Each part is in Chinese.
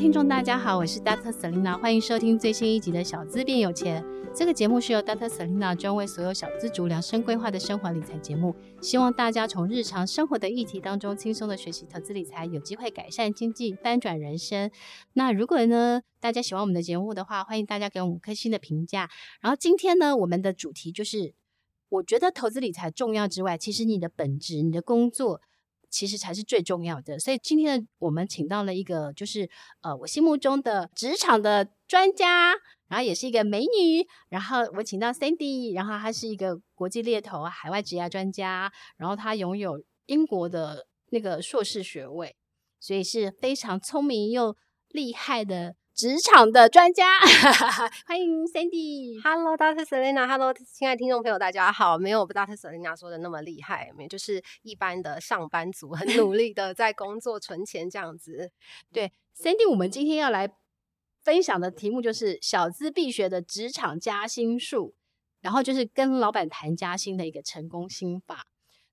听众，大家好，我是 Dr. Selina，欢迎收听最新一集的《小资变有钱》。这个节目是由 Dr. Selina 专为所有小资族量身规划的生活理财节目，希望大家从日常生活的议题当中轻松的学习投资理财，有机会改善经济，翻转人生。那如果呢，大家喜欢我们的节目的话，欢迎大家给我们五颗星的评价。然后今天呢，我们的主题就是，我觉得投资理财重要之外，其实你的本职、你的工作，其实才是最重要的。所以今天呢，我们请到了一个，就是呃，我心目中的职场的专家。然后也是一个美女，然后我请到 Sandy，然后她是一个国际猎头、海外职业专家，然后她拥有英国的那个硕士学位，所以是非常聪明又厉害的职场的专家。欢迎 Sandy。Hello，Dr. Selena。Hello，亲爱的听众朋友，大家好。没有 Dr. Selena 说的那么厉害，没有，就是一般的上班族，很努力的在工作存钱这样子。对，Sandy，我们今天要来。分享的题目就是小资必学的职场加薪术，然后就是跟老板谈加薪的一个成功心法。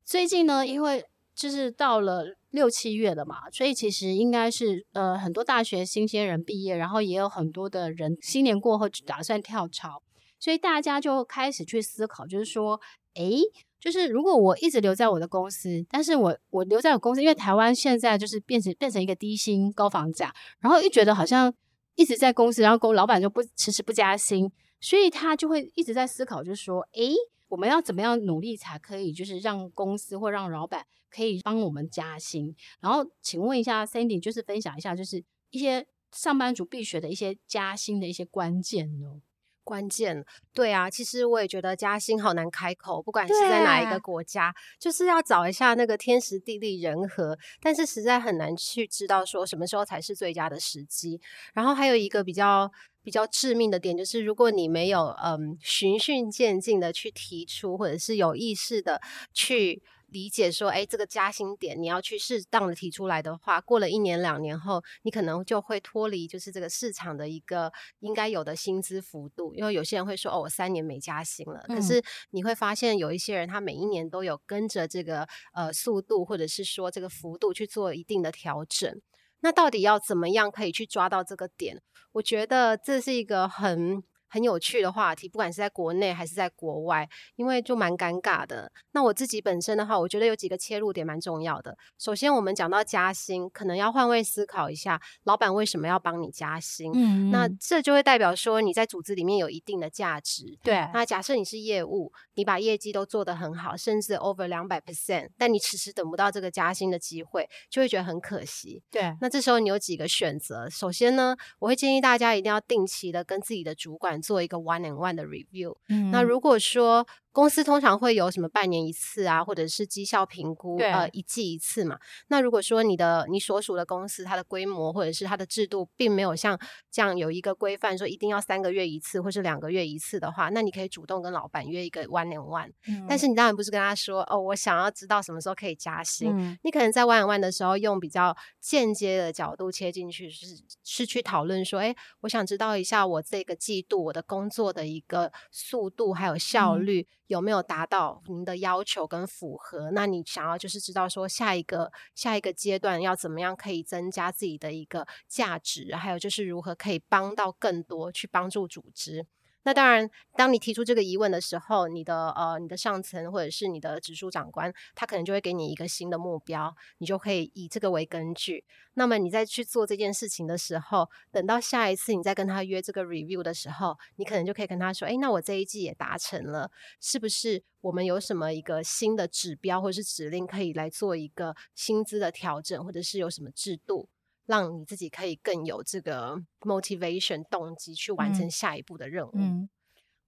最近呢，因为就是到了六七月了嘛，所以其实应该是呃很多大学新鲜人毕业，然后也有很多的人新年过后打算跳槽，所以大家就开始去思考，就是说，诶，就是如果我一直留在我的公司，但是我我留在我公司，因为台湾现在就是变成变成一个低薪高房价，然后又觉得好像。一直在公司，然后公老板就不迟迟不加薪，所以他就会一直在思考，就是说，诶，我们要怎么样努力才可以，就是让公司或让老板可以帮我们加薪？然后，请问一下 Sandy，就是分享一下，就是一些上班族必学的一些加薪的一些关键哦？关键，对啊，其实我也觉得加薪好难开口，不管是在哪一个国家，就是要找一下那个天时地利人和，但是实在很难去知道说什么时候才是最佳的时机。然后还有一个比较比较致命的点，就是如果你没有嗯循序渐进的去提出，或者是有意识的去。理解说，哎，这个加薪点你要去适当的提出来的话，过了一年两年后，你可能就会脱离就是这个市场的一个应该有的薪资幅度。因为有些人会说，哦，我三年没加薪了。嗯。可是你会发现，有一些人他每一年都有跟着这个呃速度，或者是说这个幅度去做一定的调整。那到底要怎么样可以去抓到这个点？我觉得这是一个很。很有趣的话题，不管是在国内还是在国外，因为就蛮尴尬的。那我自己本身的话，我觉得有几个切入点蛮重要的。首先，我们讲到加薪，可能要换位思考一下，老板为什么要帮你加薪？嗯，那这就会代表说你在组织里面有一定的价值。对。那假设你是业务，你把业绩都做得很好，甚至 over 两百 percent，但你迟迟等不到这个加薪的机会，就会觉得很可惜。对。那这时候你有几个选择？首先呢，我会建议大家一定要定期的跟自己的主管做一个 one and one 的 review，嗯，那如果说公司通常会有什么半年一次啊，或者是绩效评估，呃，一季一次嘛。那如果说你的你所属的公司它的规模或者是它的制度并没有像这样有一个规范说一定要三个月一次或是两个月一次的话，那你可以主动跟老板约一个 one and one，嗯。但是你当然不是跟他说哦，我想要知道什么时候可以加薪。嗯，你可能在 one and one 的时候用比较间接的角度切进去，是是去讨论说，哎，我想知道一下我这个季度我的工作的一个速度还有效率。嗯有没有达到您的要求跟符合？那你想要就是知道说下一个下一个阶段要怎么样可以增加自己的一个价值，还有就是如何可以帮到更多去帮助组织。那当然，当你提出这个疑问的时候，你的呃，你的上层或者是你的直属长官，他可能就会给你一个新的目标，你就可以以这个为根据。那么你再去做这件事情的时候，等到下一次你再跟他约这个 review 的时候，你可能就可以跟他说：“诶，那我这一季也达成了，是不是？我们有什么一个新的指标或者是指令可以来做一个薪资的调整，或者是有什么制度？”让你自己可以更有这个 motivation 动机去完成下一步的任务。嗯，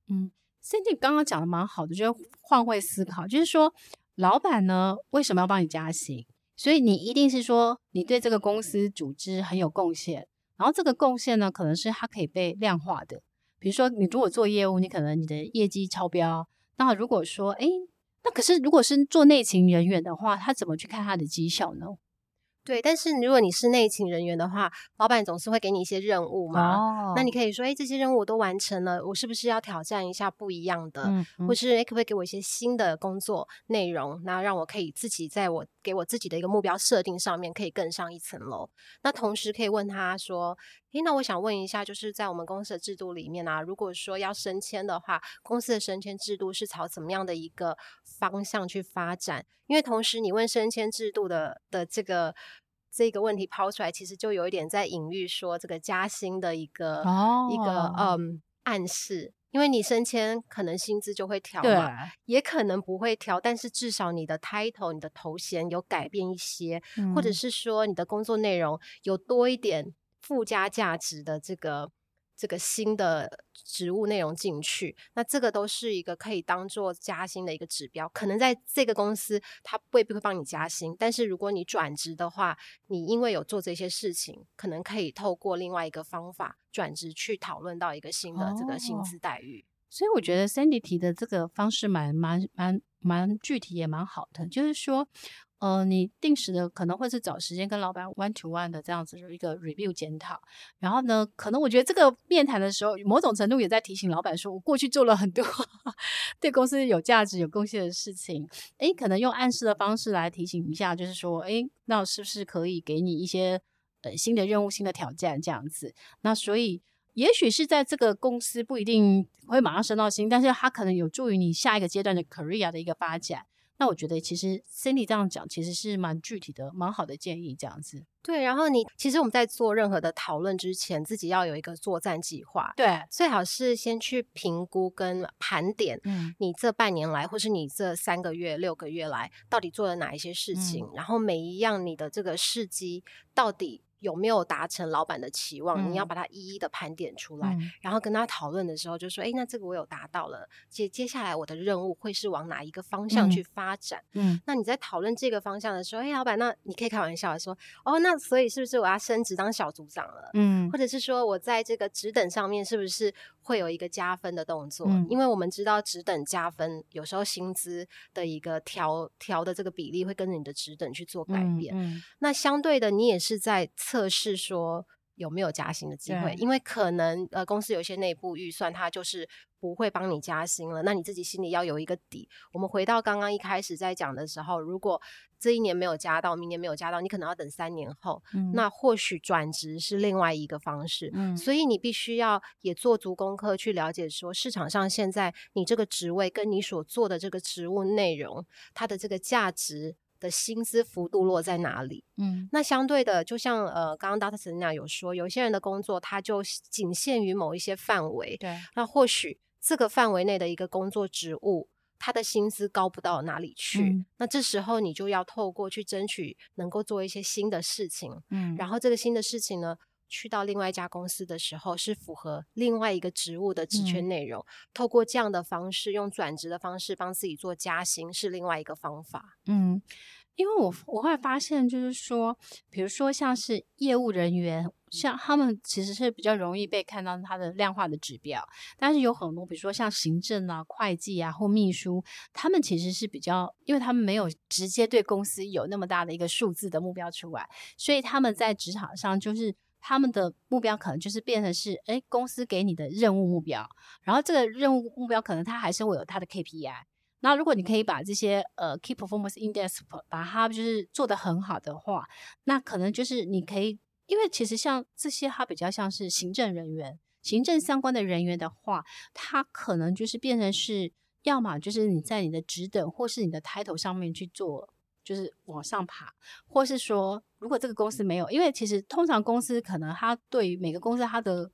嗯，Cindy 刚刚讲的蛮好的，就是换位思考，就是说老板呢为什么要帮你加薪？所以你一定是说你对这个公司组织很有贡献，然后这个贡献呢，可能是它可以被量化的。比如说，你如果做业务，你可能你的业绩超标。那如果说，哎，那可是如果是做内勤人员的话，他怎么去看他的绩效呢？对，但是如果你是内勤人员的话，老板总是会给你一些任务嘛。哦。那你可以说，哎，这些任务我都完成了，我是不是要挑战一下不一样的？嗯嗯。或是，哎，可不可以给我一些新的工作内容？那让我可以自己在我给我自己的一个目标设定上面可以更上一层楼。那同时可以问他说，哎，那我想问一下，就是在我们公司的制度里面啊，如果说要升迁的话，公司的升迁制度是朝怎么样的一个方向去发展？因为同时你问升迁制度的的这个。这个问题抛出来，其实就有一点在隐喻说这个加薪的一个、oh. 一个嗯暗示，因为你升迁可能薪资就会调嘛，也可能不会调，但是至少你的 title、你的头衔有改变一些，嗯、或者是说你的工作内容有多一点附加价值的这个。这个新的职务内容进去，那这个都是一个可以当做加薪的一个指标。可能在这个公司，他未必会帮你加薪，但是如果你转职的话，你因为有做这些事情，可能可以透过另外一个方法转职去讨论到一个新的这个薪资待遇。哦，所以我觉得 Sandy 提的这个方式蛮蛮蛮蛮具体，也蛮好的，就是说。呃，你定时的可能会是找时间跟老板 one to one 的这样子的一个 review 检讨，然后呢，可能我觉得这个面谈的时候，某种程度也在提醒老板说，我过去做了很多 对公司有价值、有贡献的事情，诶，可能用暗示的方式来提醒一下，就是说，诶，那是不是可以给你一些呃新的任务、新的挑战这样子？那所以，也许是在这个公司不一定会马上升到薪，但是它可能有助于你下一个阶段的 career 的一个发展。那我觉得其实 Cindy 这样讲其实是蛮具体的、蛮好的建议，这样子。对，然后你其实我们在做任何的讨论之前，自己要有一个作战计划。对，最好是先去评估跟盘点，嗯，你这半年来，或是你这三个月、六个月来，到底做了哪一些事情，嗯，然后每一样你的这个事迹到底。有没有达成老板的期望？嗯、你要把它一一的盘点出来，嗯、然后跟他讨论的时候就说：“哎，那这个我有达到了，接接下来我的任务会是往哪一个方向去发展？”嗯，那你在讨论这个方向的时候，哎，老板，那你可以开玩笑的说：“哦，那所以是不是我要升职当小组长了？”嗯，或者是说我在这个职等上面是不是会有一个加分的动作？嗯、因为我们知道职等加分，有时候薪资的一个调调的这个比例会跟着你的职等去做改变。嗯，嗯，那相对的，你也是在。测试说有没有加薪的机会，因为可能呃公司有一些内部预算，它就是不会帮你加薪了。那你自己心里要有一个底。我们回到刚刚一开始在讲的时候，如果这一年没有加到，明年没有加到，你可能要等三年后。嗯、那或许转职是另外一个方式。嗯、所以你必须要也做足功课去了解说，市场上现在你这个职位跟你所做的这个职务内容，它的这个价值。的薪资幅度落在哪里？嗯，那相对的，就像呃，刚刚 Dr. Selena 有说，有些人的工作他就仅限于某一些范围，对，那或许这个范围内的一个工作职务，他的薪资高不到哪里去。嗯，那这时候你就要透过去争取，能够做一些新的事情，嗯，然后这个新的事情呢，去到另外一家公司的时候，是符合另外一个职务的职权内容，嗯，透过这样的方式，用转职的方式帮自己做加薪，是另外一个方法，嗯。因为我我会发现，就是说，比如说像是业务人员，像他们其实是比较容易被看到他的量化的指标，但是有很多，比如说像行政啊、会计啊或秘书，他们其实是比较，因为他们没有直接对公司有那么大的一个数字的目标出来，所以他们在职场上就是他们的目标可能就是变成是，诶，公司给你的任务目标，然后这个任务目标可能他还是会有他的 KPI。那如果你可以把这些呃 Key Performance Index 把它就是做得很好的话，那可能就是你可以，因为其实像这些它比较像是行政人员、行政相关的人员的话，它可能就是变成是，要么就是你在你的职等或是你的 title 上面去做，就是往上爬，或是说如果这个公司没有，因为其实通常公司可能他对于每个公司他的。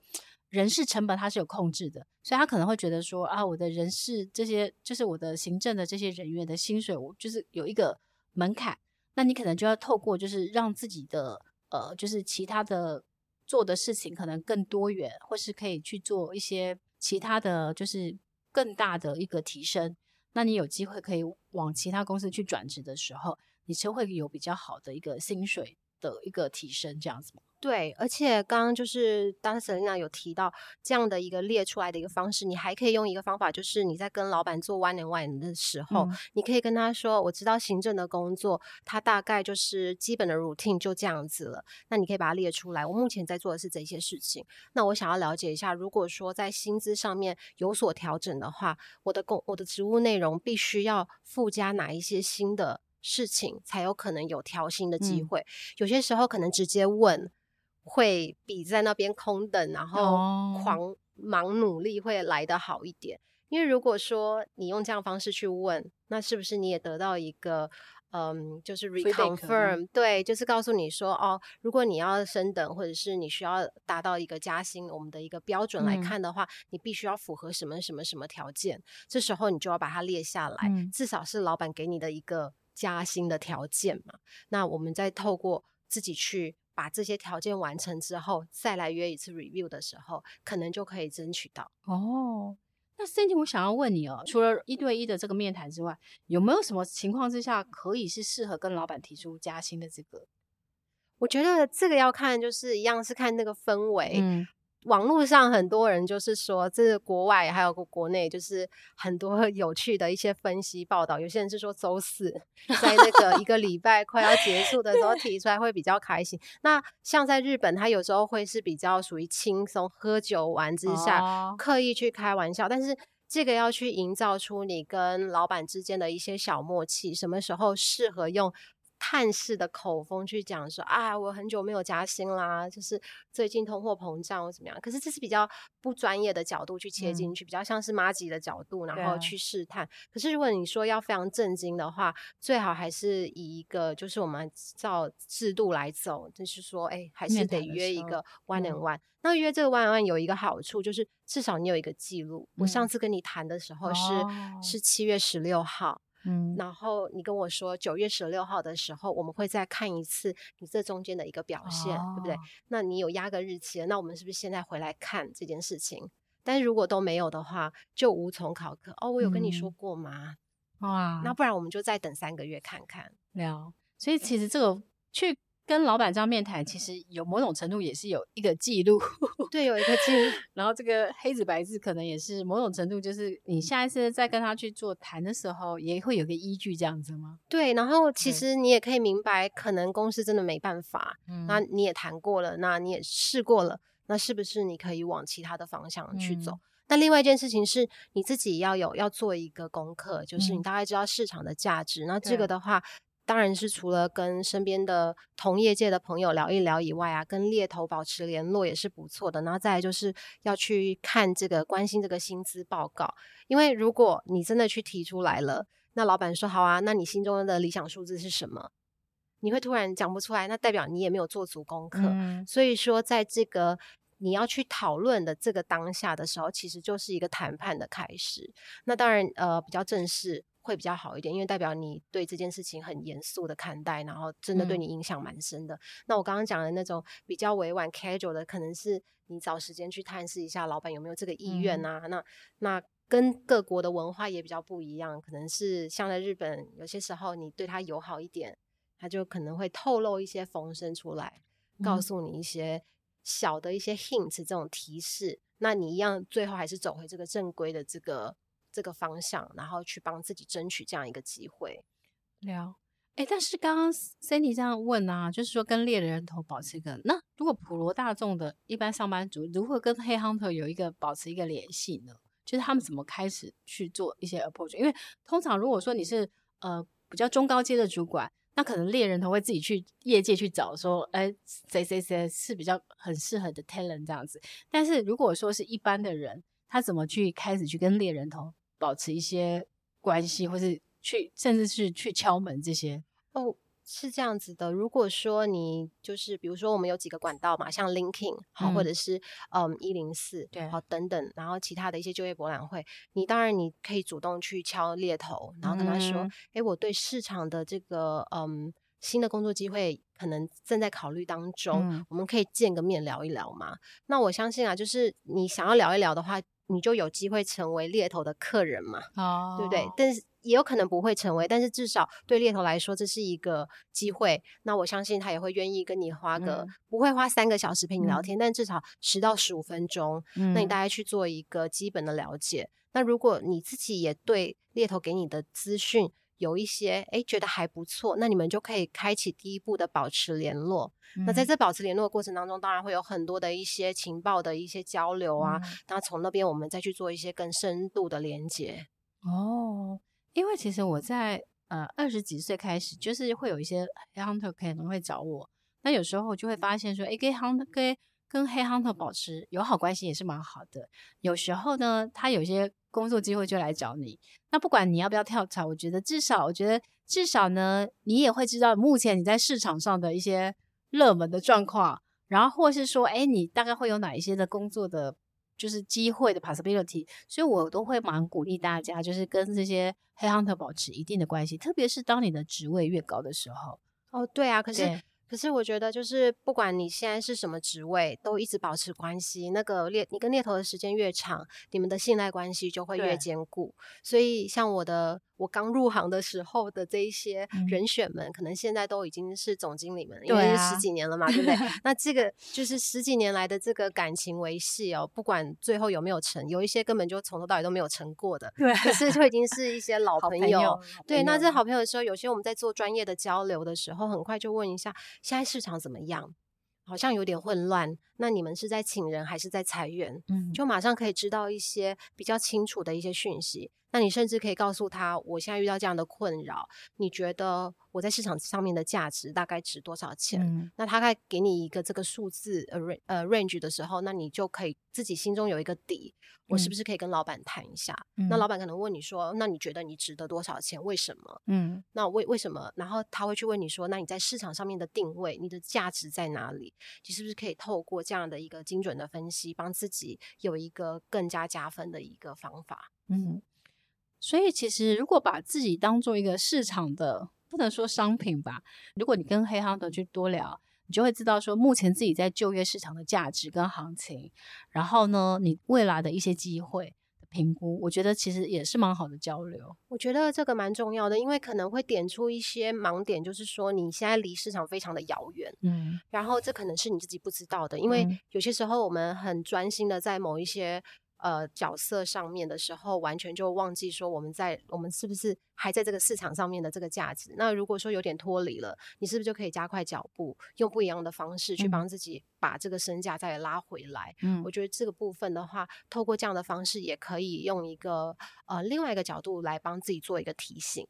人事成本他是有控制的，所以他可能会觉得说啊，我的人事这些就是我的行政的这些人员的薪水，我就是有一个门槛，那你可能就要透过就是让自己的呃，就是其他的做的事情可能更多元，或是可以去做一些其他的就是更大的一个提升。那你有机会可以往其他公司去转职的时候，你就会有比较好的一个薪水的一个提升，这样子吗？对，而且刚刚就是当时 Selina 有提到这样的一个列出来的一个方式，你还可以用一个方法，就是你在跟老板做 one and one 的时候，嗯、你可以跟他说：“我知道行政的工作，他大概就是基本的 routine 就这样子了。那你可以把它列出来。我目前在做的是这些事情。那我想要了解一下，如果说在薪资上面有所调整的话，我的工我的职务内容必须要附加哪一些新的事情，才有可能有调薪的机会。嗯、有些时候可能直接问。”会比在那边空等，然后狂忙努力会来得好一点。Oh. 因为如果说你用这样方式去问，那是不是你也得到一个嗯，就是 reconfirm？对，就是告诉你说，哦，如果你要升等，或者是你需要达到一个加薪，我们的一个标准来看的话，嗯、你必须要符合什么什么什么条件。这时候你就要把它列下来，嗯、至少是老板给你的一个加薪的条件嘛。那我们再透过自己去。把这些条件完成之后，再来约一次 review 的时候，可能就可以争取到。哦，那 Cindy，我想要问你哦，除了一对一的这个面谈之外，有没有什么情况之下可以是适合跟老板提出加薪的这个？我觉得这个要看，就是一样是看那个氛围。嗯。网络上很多人就是说，这是国外还有个国内，就是很多 有趣的一些分析报道。有些人是说周四 在那个一个礼拜快要结束的时候提出来会比较开心。那像在日本，他有时候会是比较属于轻松喝酒玩之下刻意去开玩笑，但是这个要去营造出你跟老板之间的一些小默契，什么时候适合用。探视的口风去讲说啊，我很久没有加薪啦，就是最近通货膨胀或怎么样。可是这是比较不专业的角度去切进去，嗯、比较像是妈吉的角度，然后去试探。啊、可是如果你说要非常震惊的话，最好还是以一个就是我们照制度来走，就是说，哎，还是得约一个 one and one。那约这个 one and one 有一个好处，就是至少你有一个记录。嗯、我上次跟你谈的时候是、哦、是七月十六号。嗯，然后你跟我说九月十六号的时候，我们会再看一次你这中间的一个表现，哦、对不对？那你有压个日期了，那我们是不是现在回来看这件事情？但是如果都没有的话，就无从考核。哦，我有跟你说过吗？嗯、哇，那不然我们就再等三个月看看。聊，所以其实这个去。跟老板这样面谈，其实有某种程度也是有一个记录，对，有一个记录。然后这个黑纸白字可能也是某种程度，就是你下一次再跟他去做谈的时候，也会有个依据这样子吗？对，然后其实你也可以明白，可能公司真的没办法，嗯，那你也谈过了，那你也试过了，那是不是你可以往其他的方向去走？嗯，那另外一件事情是，你自己要有要做一个功课，就是你大概知道市场的价值。嗯，那这个的话。当然是除了跟身边的同业界的朋友聊一聊以外啊，跟猎头保持联络也是不错的。然后再来就是要去看这个关心这个薪资报告，因为如果你真的去提出来了，那老板说好啊，那你心中的理想数字是什么？你会突然讲不出来，那代表你也没有做足功课。嗯。所以说，在这个你要去讨论的这个当下的时候，其实就是一个谈判的开始。那当然，呃，比较正式。会比较好一点，因为代表你对这件事情很严肃的看待，然后真的对你影响蛮深的。嗯、那我刚刚讲的那种比较委婉 casual 的，可能是你找时间去探视一下老板有没有这个意愿啊。嗯、那那跟各国的文化也比较不一样，可能是像在日本，有些时候你对他友好一点，他就可能会透露一些风声出来，告诉你一些小的一些 hints 这种提示。嗯、那你一样最后还是走回这个正规的这个。这个方向，然后去帮自己争取这样一个机会。聊，哎，但是刚刚 Sandy 这样问啊，就是说跟猎人头保持一个，那如果普罗大众的一般上班族如何跟黑 Hunter 有一个保持一个联系呢？就是他们怎么开始去做一些 approach？因为通常如果说你是呃比较中高阶的主管，那可能猎人头会自己去业界去找说，哎，谁谁谁是比较很适合的 talent 这样子。但是如果说是一般的人，他怎么去开始去跟猎人头？保持一些关系，或是去，甚至是去敲门这些哦，是这样子的。如果说你就是，比如说我们有几个管道嘛，像 LinkedIn 好，或者是嗯一零四对，好等等，然后其他的一些就业博览会，你当然你可以主动去敲猎头，然后跟他说，哎、嗯，我对市场的这个嗯新的工作机会可能正在考虑当中，嗯、我们可以见个面聊一聊嘛。那我相信啊，就是你想要聊一聊的话。你就有机会成为猎头的客人嘛，哦，对不对？但是也有可能不会成为，但是至少对猎头来说，这是一个机会。那我相信他也会愿意跟你花个、嗯、不会花三个小时陪你聊天，嗯、但至少十到十五分钟，嗯、那你大概去做一个基本的了解。那如果你自己也对猎头给你的资讯有一些哎觉得还不错，那你们就可以开启第一步的保持联络。嗯、那在这保持联络的过程当中，当然会有很多的一些情报的一些交流啊。嗯、那从那边我们再去做一些更深度的连接。哦，因为其实我在呃二十几岁开始，就是会有一些黑 hunter 可能会找我。那有时候我就会发现说，哎，跟 hunter 跟跟黑 hunter 保持友好关系也是蛮好的。有时候呢，他有些工作机会就来找你。那不管你要不要跳槽，我觉得至少，我觉得至少呢，你也会知道目前你在市场上的一些热门的状况，然后或是说，哎，你大概会有哪一些的工作的，就是机会的 possibility。所以我都会蛮鼓励大家，就是跟这些 headhunter 保持一定的关系，特别是当你的职位越高的时候。哦，对啊，可是。可是我觉得，就是不管你现在是什么职位，都一直保持关系。那个猎，你跟猎头的时间越长，你们的信赖关系就会越坚固。所以，像我的。我刚入行的时候的这一些人选们，嗯、可能现在都已经是总经理们，因为是十几年了嘛，对，不对？那这个就是十几年来的这个感情维系哦，不管最后有没有成，有一些根本就从头到尾都没有成过的，对，可是就已经是一些老朋友。朋友对，那这好朋友的时候，有些我们在做专业的交流的时候，很快就问一下，现在市场怎么样？好像有点混乱，那你们是在请人还是在裁员？嗯，就马上可以知道一些比较清楚的一些讯息。那你甚至可以告诉他，我现在遇到这样的困扰，你觉得我在市场上面的价值大概值多少钱？嗯、那他该给你一个这个数字呃 range 呃 range 的时候，那你就可以自己心中有一个底，我是不是可以跟老板谈一下？嗯、那老板可能问你说，那你觉得你值得多少钱？为什么？嗯，那为为什么？然后他会去问你说，那你在市场上面的定位，你的价值在哪里？你是不是可以透过这样的一个精准的分析，帮自己有一个更加加分的一个方法？嗯。所以，其实如果把自己当做一个市场的，不能说商品吧。如果你跟黑 hunter 去多聊，你就会知道说，目前自己在就业市场的价值跟行情，然后呢，你未来的一些机会评估，我觉得其实也是蛮好的交流。我觉得这个蛮重要的，因为可能会点出一些盲点，就是说你现在离市场非常的遥远，嗯，然后这可能是你自己不知道的，因为有些时候我们很专心的在某一些。呃，角色上面的时候，完全就忘记说我们在我们是不是还在这个市场上面的这个价值。那如果说有点脱离了，你是不是就可以加快脚步，用不一样的方式去帮自己把这个身价再拉回来？嗯，我觉得这个部分的话，透过这样的方式，也可以用一个呃另外一个角度来帮自己做一个提醒。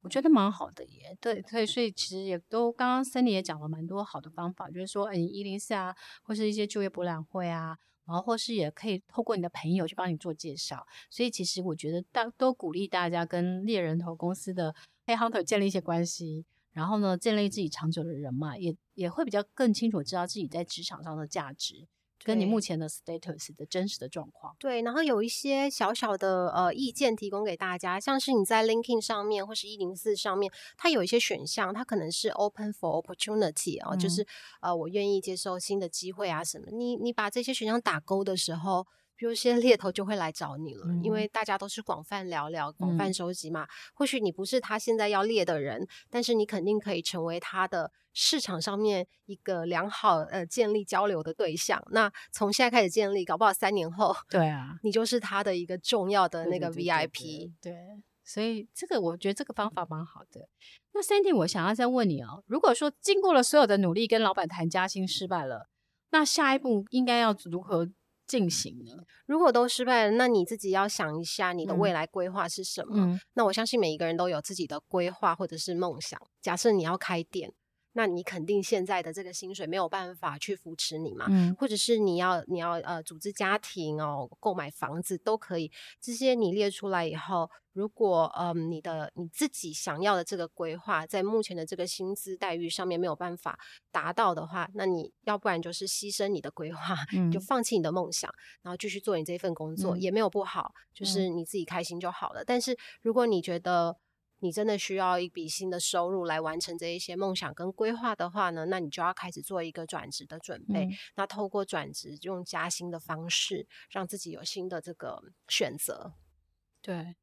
我觉得蛮好的耶。对，所以所以其实也都刚刚 Sandy 也讲了蛮多好的方法，就是说，嗯，一零四啊，或是一些就业博览会啊。然后，或是也可以透过你的朋友去帮你做介绍，所以其实我觉得大都鼓励大家跟猎人头公司的 Hey Hunter 建立一些关系，然后呢，建立自己长久的人脉，也也会比较更清楚知道自己在职场上的价值。跟你目前的 status 的真实的状况，对，然后有一些小小的呃意见提供给大家，像是你在 LinkedIn 上面或是一零四上面，它有一些选项，它可能是 Open for Opportunity 啊、就是呃我愿意接受新的机会啊什么，你你把这些选项打勾的时候。比如些猎头就会来找你了，嗯、因为大家都是广泛聊聊、广泛收集嘛。嗯、或许你不是他现在要猎的人，但是你肯定可以成为他的市场上面一个良好呃建立交流的对象。那从现在开始建立，搞不好三年后，对啊，你就是他的一个重要的那个 VIP。对，对，对，对，对，所以这个我觉得这个方法蛮好的。那 Sandy，我想要再问你哦，如果说经过了所有的努力跟老板谈加薪失败了，那下一步应该要如何进行呢？如果都失败了，那你自己要想一下你的未来规划是什么？嗯、那我相信每一个人都有自己的规划或者是梦想。假设你要开店。那你肯定现在的这个薪水没有办法去扶持你嘛？嗯，或者是你要你要呃组织家庭哦，购买房子都可以。这些你列出来以后，如果嗯、呃、你的你自己想要的这个规划在目前的这个薪资待遇上面没有办法达到的话，那你要不然就是牺牲你的规划，嗯、就放弃你的梦想，然后继续做你这份工作、嗯、也没有不好，就是你自己开心就好了。嗯、但是如果你觉得你真的需要一笔新的收入来完成这一些梦想跟规划的话呢，那你就要开始做一个转职的准备。嗯、那透过转职，用加薪的方式，让自己有新的这个选择。对，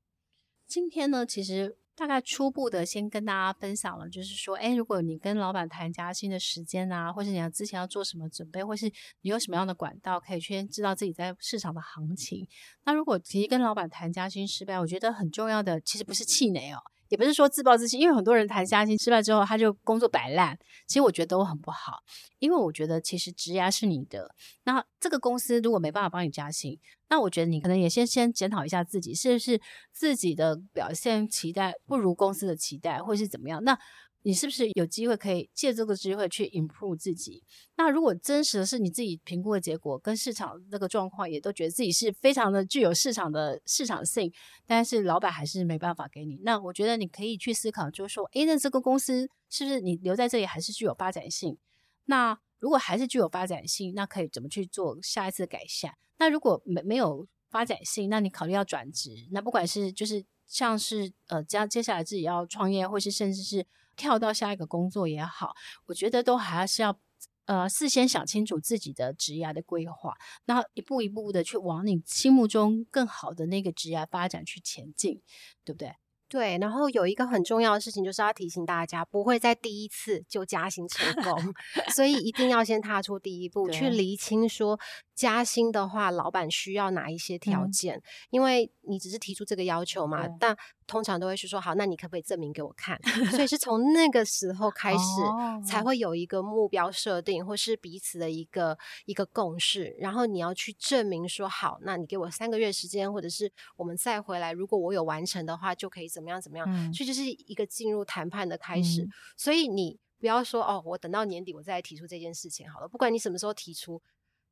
今天呢，其实。大概初步的先跟大家分享了，就是说，哎，如果你跟老板谈加薪的时间啊，或是你要之前要做什么准备，或是你有什么样的管道可以先知道自己在市场的行情。那如果其实跟老板谈加薪失败，我觉得很重要的其实不是气馁哦。也不是说自暴自弃，因为很多人谈加薪失败之后，他就工作摆烂。其实我觉得都很不好，因为我觉得其实职涯是你的。那这个公司如果没办法帮你加薪，那我觉得你可能也先先检讨一下自己，是不是自己的表现期待不如公司的期待，或是怎么样？那。你是不是有机会可以借这个机会去 improve 自己？那如果真实的是你自己评估的结果跟市场那个状况，也都觉得自己是非常的具有市场的市场性，但是老板还是没办法给你。那我觉得你可以去思考，就是说，诶，那这个公司是不是你留在这里还是具有发展性？那如果还是具有发展性，那可以怎么去做下一次改善？那如果没没有发展性，那你考虑要转职？那不管是就是像是呃，将接下来自己要创业，或是甚至是。跳到下一个工作也好，我觉得都还是要呃事先想清楚自己的职业的规划，然后一步一步的去往你心目中更好的那个职业发展去前进，对不对？对。然后有一个很重要的事情，就是要提醒大家，不会在第一次就加薪成功，所以一定要先踏出第一步，去厘清说。加薪的话，老板需要哪一些条件？嗯、因为你只是提出这个要求嘛，嗯、但通常都会是说好，那你可不可以证明给我看？所以是从那个时候 开始，才会有一个目标设定，或是彼此的一个一个共识。然后你要去证明说好，那你给我三个月时间，或者是我们再回来，如果我有完成的话，就可以怎么样怎么样。嗯、所以就是一个进入谈判的开始。嗯、所以你不要说哦，我等到年底我再来提出这件事情好了。不管你什么时候提出。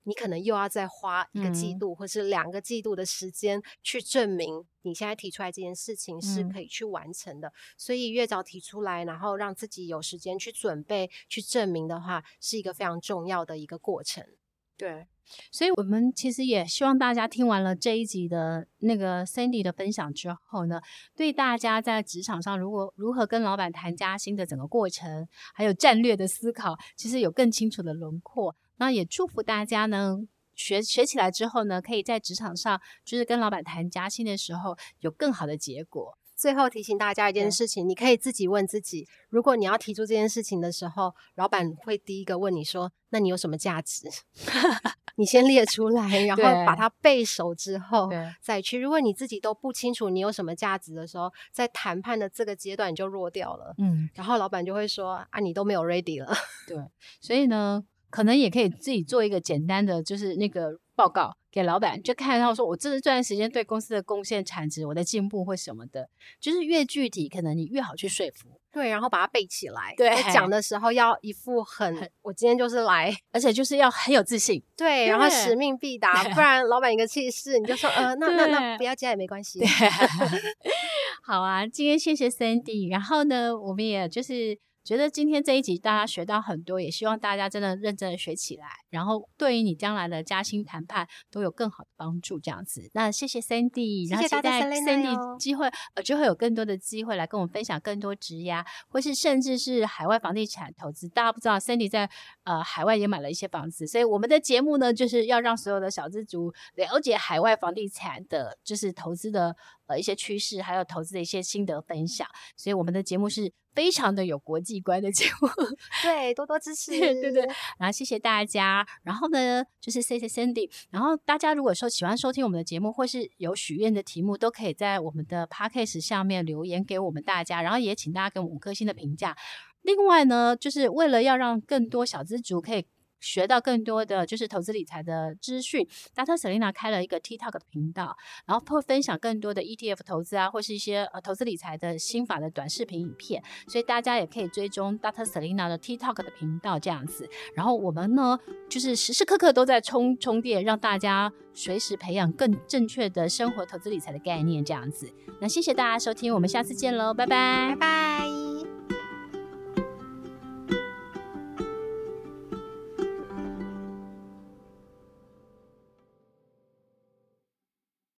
你可能又要再花一个季度，或是两个季度的时间去证明你现在提出来这件事情是可以去完成的。嗯、所以越早提出来，然后让自己有时间去准备、去证明的话，是一个非常重要的一个过程。对，所以我们其实也希望大家听完了这一集的那个 Sandy 的分享之后呢，对大家在职场上如果如何跟老板谈加薪的整个过程，还有战略的思考，其实有更清楚的轮廓。那也祝福大家呢，学学起来之后呢，可以在职场上，就是跟老板谈加薪的时候，有更好的结果。最后提醒大家一件事情，你可以自己问自己：如果你要提出这件事情的时候，老板会第一个问你说：“那你有什么价值？” 你先列出来，然后把它背熟之后再去。如果你自己都不清楚你有什么价值的时候，在谈判的这个阶段你就弱掉了。嗯，然后老板就会说：“啊，你都没有 ready 了。”对，所以呢。可能也可以自己做一个简单的，就是那个报告给老板，就看到说我这这段时间对公司的贡献、产值、我的进步或什么的，就是越具体，可能你越好去说服。对，然后把它背起来。对，讲的时候要一副很，很我今天就是来，而且就是要很有自信。对，然后使命必达，不然老板一个气势，你就说呃，那那那不要加也没关系。对 好啊，今天谢谢 Sandy，然后呢，我们也就是。觉得今天这一集大家学到很多，也希望大家真的认真的学起来，然后对于你将来的加薪谈判都有更好的帮助。这样子，那谢谢 Sandy，然后期待 Sandy 机会呃就会有更多的机会来跟我们分享更多职涯，或是甚至是海外房地产投资。大家不知道 Sandy 在呃海外也买了一些房子，所以我们的节目呢就是要让所有的小资族了解海外房地产的，就是投资的呃一些趋势，还有投资的一些心得分享。所以我们的节目是。非常的有国际观的节目，对，多多支持，对对对。然后谢谢大家，然后呢，就是 say say Sandy。然后大家如果说喜欢收听我们的节目，或是有许愿的题目，都可以在我们的 podcast 下面留言给我们大家。然后也请大家给我们五颗星的评价。另外呢，就是为了要让更多小资族可以。学到更多的就是投资理财的资讯，Dr. Selina 开了一个 TikTok 的频道，然后会分享更多的 ETF 投资啊，或是一些呃投资理财的心法的短视频影片，所以大家也可以追踪 Dr. Selina 的 TikTok 的频道这样子。然后我们呢，就是时时刻刻都在充充电，让大家随时培养更正确的生活投资理财的概念这样子。那谢谢大家收听，我们下次见喽，拜拜，拜拜。